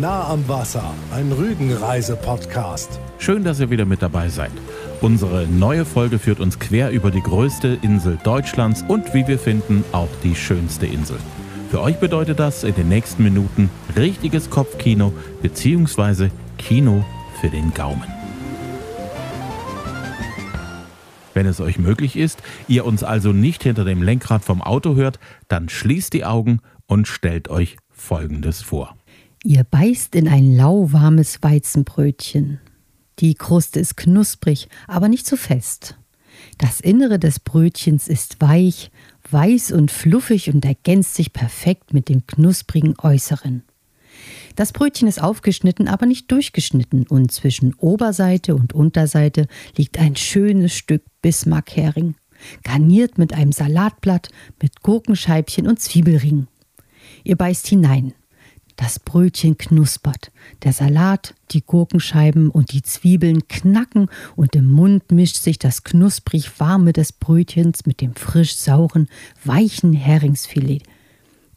Nah am Wasser, ein Rügenreise-Podcast. Schön, dass ihr wieder mit dabei seid. Unsere neue Folge führt uns quer über die größte Insel Deutschlands und wie wir finden auch die schönste Insel. Für euch bedeutet das in den nächsten Minuten richtiges Kopfkino bzw. Kino für den Gaumen. Wenn es euch möglich ist, ihr uns also nicht hinter dem Lenkrad vom Auto hört, dann schließt die Augen und stellt euch Folgendes vor. Ihr beißt in ein lauwarmes Weizenbrötchen. Die Kruste ist knusprig, aber nicht zu fest. Das Innere des Brötchens ist weich, weiß und fluffig und ergänzt sich perfekt mit dem knusprigen Äußeren. Das Brötchen ist aufgeschnitten, aber nicht durchgeschnitten und zwischen Oberseite und Unterseite liegt ein schönes Stück Bismarckhering, garniert mit einem Salatblatt, mit Gurkenscheibchen und Zwiebelringen. Ihr beißt hinein. Das Brötchen knuspert, der Salat, die Gurkenscheiben und die Zwiebeln knacken und im Mund mischt sich das knusprig warme des Brötchens mit dem frisch sauren, weichen Heringsfilet,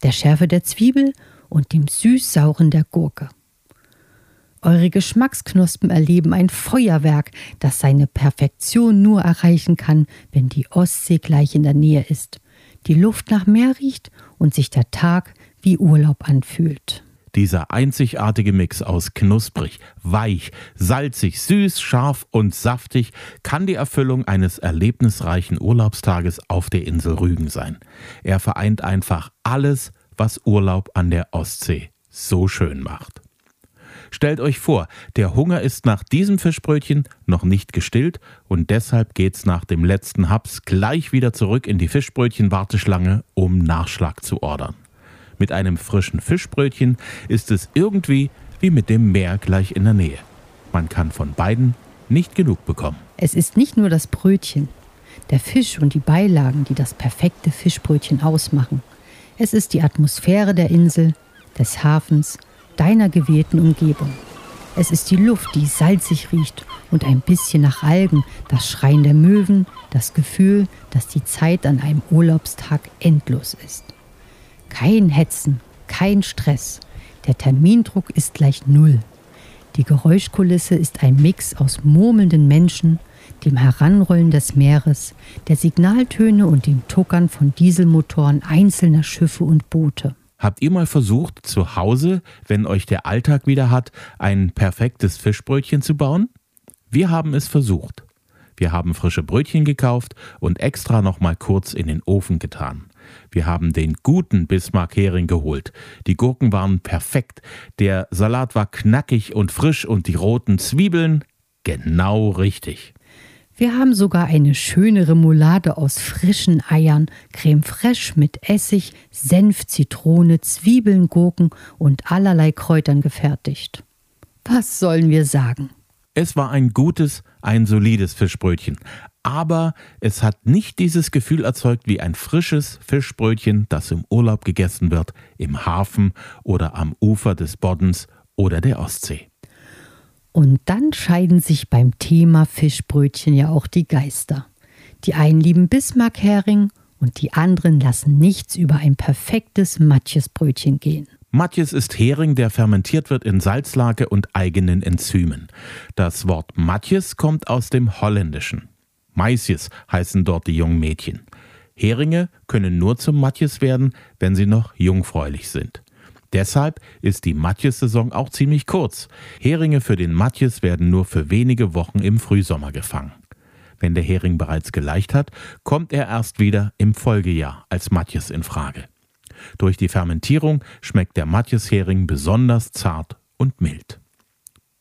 der Schärfe der Zwiebel und dem süß-sauren der Gurke. Eure Geschmacksknospen erleben ein Feuerwerk, das seine Perfektion nur erreichen kann, wenn die Ostsee gleich in der Nähe ist, die Luft nach Meer riecht und sich der Tag wie Urlaub anfühlt. Dieser einzigartige Mix aus knusprig, weich, salzig, süß, scharf und saftig kann die Erfüllung eines erlebnisreichen Urlaubstages auf der Insel Rügen sein. Er vereint einfach alles, was Urlaub an der Ostsee so schön macht. Stellt euch vor, der Hunger ist nach diesem Fischbrötchen noch nicht gestillt und deshalb geht's nach dem letzten Haps gleich wieder zurück in die Fischbrötchen-Warteschlange, um Nachschlag zu ordern. Mit einem frischen Fischbrötchen ist es irgendwie wie mit dem Meer gleich in der Nähe. Man kann von beiden nicht genug bekommen. Es ist nicht nur das Brötchen, der Fisch und die Beilagen, die das perfekte Fischbrötchen ausmachen. Es ist die Atmosphäre der Insel, des Hafens, deiner gewählten Umgebung. Es ist die Luft, die salzig riecht und ein bisschen nach Algen, das Schreien der Möwen, das Gefühl, dass die Zeit an einem Urlaubstag endlos ist. Kein Hetzen, kein Stress. Der Termindruck ist gleich Null. Die Geräuschkulisse ist ein Mix aus murmelnden Menschen, dem Heranrollen des Meeres, der Signaltöne und dem Tuckern von Dieselmotoren einzelner Schiffe und Boote. Habt ihr mal versucht, zu Hause, wenn euch der Alltag wieder hat, ein perfektes Fischbrötchen zu bauen? Wir haben es versucht. Wir haben frische Brötchen gekauft und extra noch mal kurz in den Ofen getan. Wir haben den guten Bismarck-Hering geholt. Die Gurken waren perfekt, der Salat war knackig und frisch und die roten Zwiebeln genau richtig. Wir haben sogar eine schöne Remoulade aus frischen Eiern, Creme fraiche mit Essig, Senf, Zitrone, Zwiebeln, Gurken und allerlei Kräutern gefertigt. Was sollen wir sagen? Es war ein gutes, ein solides Fischbrötchen, aber es hat nicht dieses Gefühl erzeugt wie ein frisches Fischbrötchen, das im Urlaub gegessen wird, im Hafen oder am Ufer des Boddens oder der Ostsee. Und dann scheiden sich beim Thema Fischbrötchen ja auch die Geister. Die einen lieben Bismarckhering und die anderen lassen nichts über ein perfektes Matjesbrötchen gehen. Matjes ist Hering, der fermentiert wird in Salzlake und eigenen Enzymen. Das Wort Matjes kommt aus dem Holländischen. Maisjes heißen dort die jungen Mädchen. Heringe können nur zum Matjes werden, wenn sie noch jungfräulich sind. Deshalb ist die Matjes-Saison auch ziemlich kurz. Heringe für den Matjes werden nur für wenige Wochen im Frühsommer gefangen. Wenn der Hering bereits geleicht hat, kommt er erst wieder im Folgejahr als Matjes in Frage. Durch die Fermentierung schmeckt der Matjes-Hering besonders zart und mild.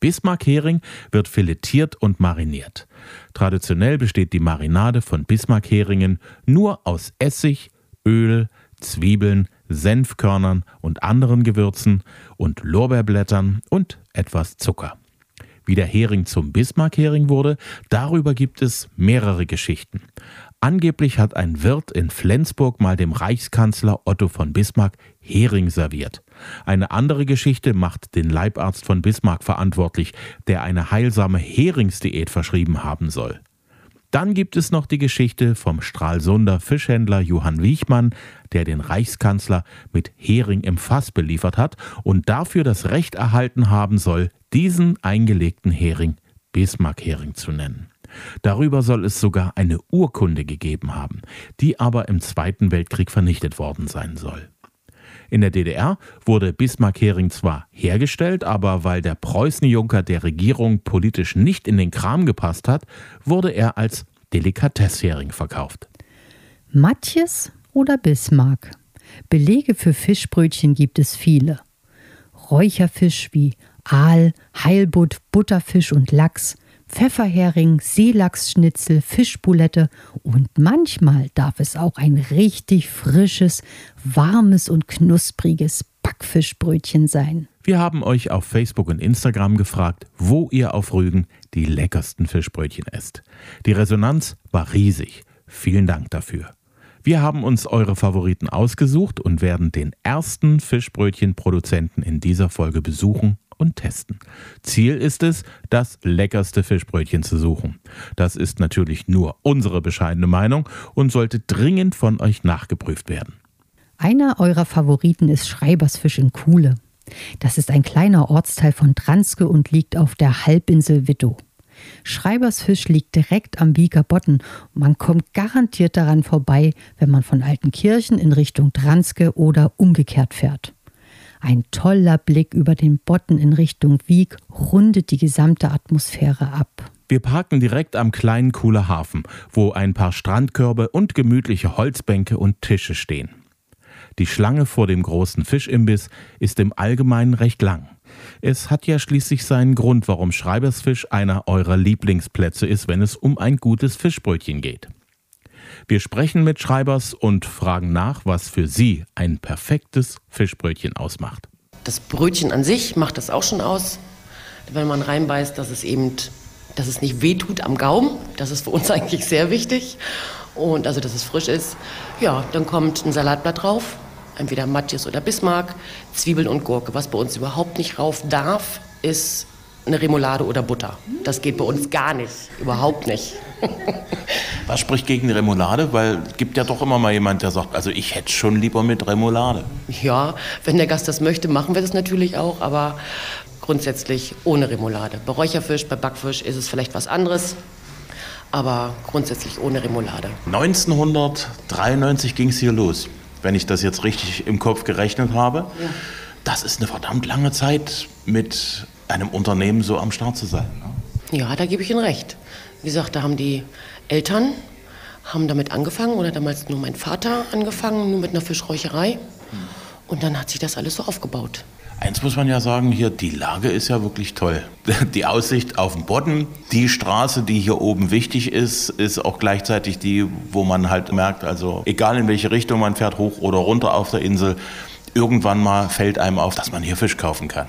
Bismarck-Hering wird filetiert und mariniert. Traditionell besteht die Marinade von Bismarck-Heringen nur aus Essig, Öl, Zwiebeln, Senfkörnern und anderen Gewürzen und Lorbeerblättern und etwas Zucker. Wie der Hering zum Bismarck-Hering wurde, darüber gibt es mehrere Geschichten. Angeblich hat ein Wirt in Flensburg mal dem Reichskanzler Otto von Bismarck Hering serviert. Eine andere Geschichte macht den Leibarzt von Bismarck verantwortlich, der eine heilsame Heringsdiät verschrieben haben soll. Dann gibt es noch die Geschichte vom Stralsunder Fischhändler Johann Wiechmann, der den Reichskanzler mit Hering im Fass beliefert hat und dafür das Recht erhalten haben soll, diesen eingelegten Hering Bismarck-Hering zu nennen. Darüber soll es sogar eine Urkunde gegeben haben, die aber im Zweiten Weltkrieg vernichtet worden sein soll. In der DDR wurde Bismarck-Hering zwar hergestellt, aber weil der Preußenjunker der Regierung politisch nicht in den Kram gepasst hat, wurde er als Delikatesshering verkauft. Matjes oder Bismarck? Belege für Fischbrötchen gibt es viele. Räucherfisch wie Aal, Heilbutt, Butterfisch und Lachs, Pfefferhering, Seelachsschnitzel, Fischbulette und manchmal darf es auch ein richtig frisches, warmes und knuspriges Backfischbrötchen sein. Wir haben euch auf Facebook und Instagram gefragt, wo ihr auf Rügen die leckersten Fischbrötchen esst. Die Resonanz war riesig. Vielen Dank dafür. Wir haben uns eure Favoriten ausgesucht und werden den ersten Fischbrötchenproduzenten in dieser Folge besuchen und testen. Ziel ist es, das leckerste Fischbrötchen zu suchen. Das ist natürlich nur unsere bescheidene Meinung und sollte dringend von euch nachgeprüft werden. Einer eurer Favoriten ist Schreibersfisch in Kuhle. Das ist ein kleiner Ortsteil von Dranske und liegt auf der Halbinsel Wittow. Schreibersfisch liegt direkt am Wieger Botten. Man kommt garantiert daran vorbei, wenn man von Altenkirchen in Richtung Dranske oder umgekehrt fährt. Ein toller Blick über den Botten in Richtung Wieg rundet die gesamte Atmosphäre ab. Wir parken direkt am kleinen Cooler Hafen, wo ein paar Strandkörbe und gemütliche Holzbänke und Tische stehen. Die Schlange vor dem großen Fischimbiss ist im Allgemeinen recht lang. Es hat ja schließlich seinen Grund, warum Schreibersfisch einer eurer Lieblingsplätze ist, wenn es um ein gutes Fischbrötchen geht. Wir sprechen mit Schreibers und fragen nach, was für sie ein perfektes Fischbrötchen ausmacht. Das Brötchen an sich macht das auch schon aus. Wenn man reinbeißt, dass es eben, dass es nicht wehtut am Gaumen. Das ist für uns eigentlich sehr wichtig. Und also, dass es frisch ist. Ja, dann kommt ein Salatblatt drauf. Entweder Matjes oder Bismarck, Zwiebeln und Gurke. Was bei uns überhaupt nicht rauf darf, ist eine Remoulade oder Butter. Das geht bei uns gar nicht. Überhaupt nicht. Was spricht gegen Remoulade? Weil es gibt ja doch immer mal jemand, der sagt, also ich hätte schon lieber mit Remoulade. Ja, wenn der Gast das möchte, machen wir das natürlich auch, aber grundsätzlich ohne Remoulade. Bei Räucherfisch, bei Backfisch ist es vielleicht was anderes, aber grundsätzlich ohne Remoulade. 1993 ging es hier los, wenn ich das jetzt richtig im Kopf gerechnet habe. Ja. Das ist eine verdammt lange Zeit mit einem Unternehmen so am Start zu sein. Ne? Ja, da gebe ich Ihnen recht. Wie gesagt, da haben die Eltern haben damit angefangen oder damals nur mein Vater angefangen, nur mit einer Fischräucherei. Und dann hat sich das alles so aufgebaut. Eins muss man ja sagen, hier die Lage ist ja wirklich toll. Die Aussicht auf den Bodden, die Straße, die hier oben wichtig ist, ist auch gleichzeitig die, wo man halt merkt, also egal in welche Richtung man fährt, hoch oder runter auf der Insel, irgendwann mal fällt einem auf, dass man hier Fisch kaufen kann.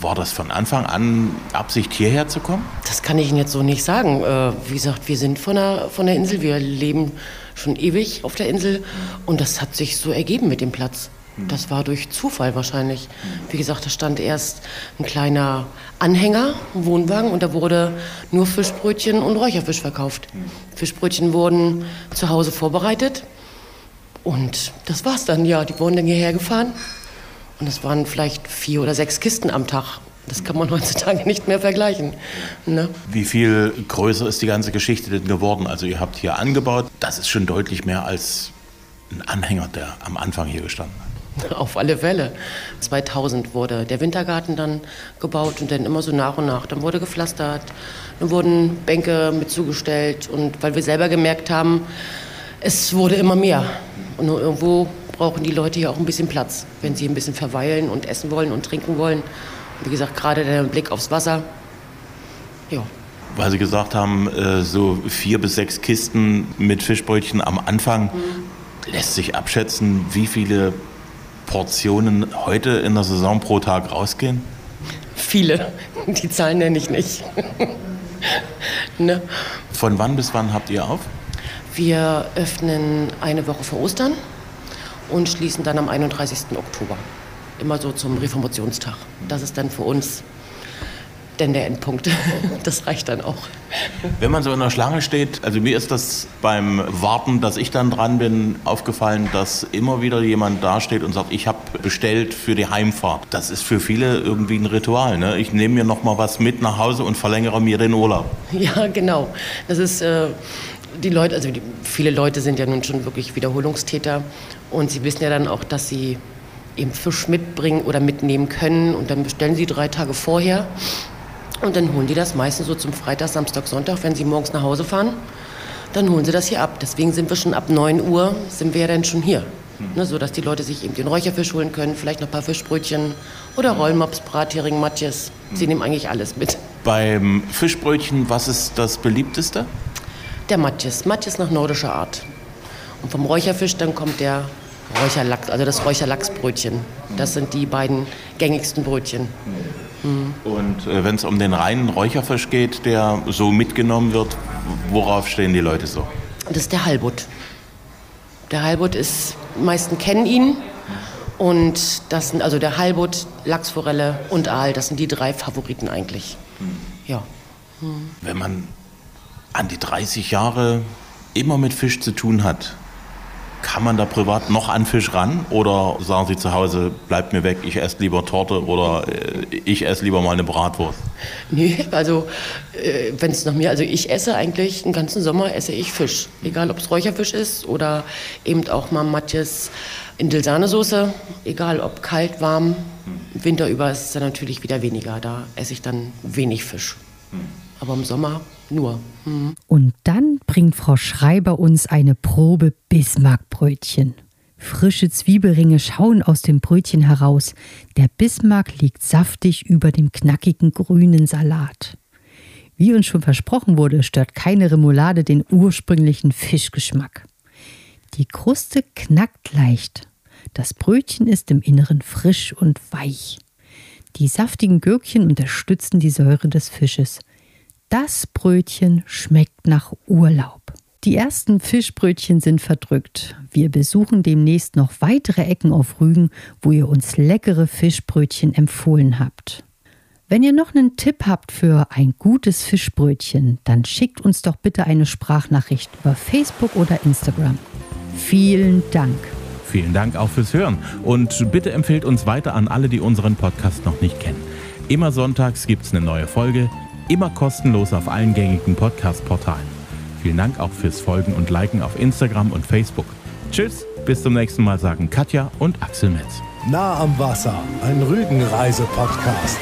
War das von Anfang an Absicht, hierher zu kommen? Das kann ich Ihnen jetzt so nicht sagen. Äh, wie gesagt, wir sind von der, von der Insel, wir leben schon ewig auf der Insel und das hat sich so ergeben mit dem Platz. Das war durch Zufall wahrscheinlich. Wie gesagt, da stand erst ein kleiner Anhänger, ein Wohnwagen, und da wurde nur Fischbrötchen und Räucherfisch verkauft. Fischbrötchen wurden zu Hause vorbereitet und das war's dann, ja. Die wurden dann hierher gefahren und es waren vielleicht vier oder sechs Kisten am Tag. Das kann man heutzutage nicht mehr vergleichen. Ne? Wie viel größer ist die ganze Geschichte denn geworden? Also ihr habt hier angebaut, das ist schon deutlich mehr als ein Anhänger, der am Anfang hier gestanden hat. Auf alle Fälle. 2000 wurde der Wintergarten dann gebaut und dann immer so nach und nach. Dann wurde gepflastert, dann wurden Bänke mit zugestellt und weil wir selber gemerkt haben, es wurde immer mehr. Und irgendwo brauchen die Leute hier auch ein bisschen Platz, wenn sie ein bisschen verweilen und essen wollen und trinken wollen. Wie gesagt, gerade der Blick aufs Wasser. Ja. Weil Sie gesagt haben, äh, so vier bis sechs Kisten mit Fischbrötchen am Anfang. Mhm. Lässt sich abschätzen, wie viele Portionen heute in der Saison pro Tag rausgehen? Viele. Die Zahlen nenne ich nicht. ne? Von wann bis wann habt ihr auf? Wir öffnen eine Woche vor Ostern und schließen dann am 31. Oktober. Immer so zum Reformationstag. Das ist dann für uns denn der Endpunkt. Das reicht dann auch. Wenn man so in der Schlange steht, also mir ist das beim Warten, dass ich dann dran bin, aufgefallen, dass immer wieder jemand dasteht und sagt, ich habe bestellt für die Heimfahrt. Das ist für viele irgendwie ein Ritual. Ne? Ich nehme mir noch mal was mit nach Hause und verlängere mir den Urlaub. Ja, genau. Das ist äh, die Leute, also die, viele Leute sind ja nun schon wirklich Wiederholungstäter und sie wissen ja dann auch, dass sie eben Fisch mitbringen oder mitnehmen können und dann bestellen sie drei Tage vorher und dann holen die das meistens so zum Freitag, Samstag, Sonntag, wenn sie morgens nach Hause fahren, dann holen sie das hier ab. Deswegen sind wir schon ab 9 Uhr, sind wir ja dann schon hier. Ne, so dass die Leute sich eben den Räucherfisch holen können, vielleicht noch ein paar Fischbrötchen oder Rollmops, Brathering, Matjes. Sie nehmen eigentlich alles mit. Beim Fischbrötchen, was ist das beliebteste? Der Matjes. Matjes nach nordischer Art. Und vom Räucherfisch dann kommt der Räucherlachs, also das Räucherlachsbrötchen. Das sind die beiden gängigsten Brötchen. Mhm. Und äh, wenn es um den reinen Räucherfisch geht, der so mitgenommen wird, worauf stehen die Leute so? Das ist der Halbut. Der Halbut ist, die meisten kennen ihn. Und das sind also der Halbut, Lachsforelle und Aal, das sind die drei Favoriten eigentlich. Ja. Wenn man an die 30 Jahre immer mit Fisch zu tun hat, kann man da privat noch an Fisch ran? Oder sagen Sie zu Hause, bleibt mir weg, ich esse lieber Torte oder äh, ich esse lieber mal eine Bratwurst? Nee, also äh, wenn es nach mir, also ich esse eigentlich den ganzen Sommer esse ich Fisch. Egal ob es Räucherfisch ist oder eben auch mal Matjes in Dilsahnesoße. Egal ob kalt, warm, Winter über ist es dann natürlich wieder weniger. Da esse ich dann wenig Fisch. Aber im Sommer nur. Mhm. Und dann bringt Frau Schreiber uns eine Probe Bismarckbrötchen. Frische Zwiebelringe schauen aus dem Brötchen heraus. Der Bismarck liegt saftig über dem knackigen grünen Salat. Wie uns schon versprochen wurde, stört keine Remoulade den ursprünglichen Fischgeschmack. Die Kruste knackt leicht. Das Brötchen ist im Inneren frisch und weich. Die saftigen Gürkchen unterstützen die Säure des Fisches. Das Brötchen schmeckt nach Urlaub. Die ersten Fischbrötchen sind verdrückt. Wir besuchen demnächst noch weitere Ecken auf Rügen, wo ihr uns leckere Fischbrötchen empfohlen habt. Wenn ihr noch einen Tipp habt für ein gutes Fischbrötchen, dann schickt uns doch bitte eine Sprachnachricht über Facebook oder Instagram. Vielen Dank. Vielen Dank auch fürs Hören und bitte empfehlt uns weiter an alle, die unseren Podcast noch nicht kennen. Immer sonntags gibt es eine neue Folge, immer kostenlos auf allen gängigen Podcast-Portalen. Vielen Dank auch fürs Folgen und Liken auf Instagram und Facebook. Tschüss, bis zum nächsten Mal sagen Katja und Axel Metz. Nah am Wasser, ein Rügenreise-Podcast.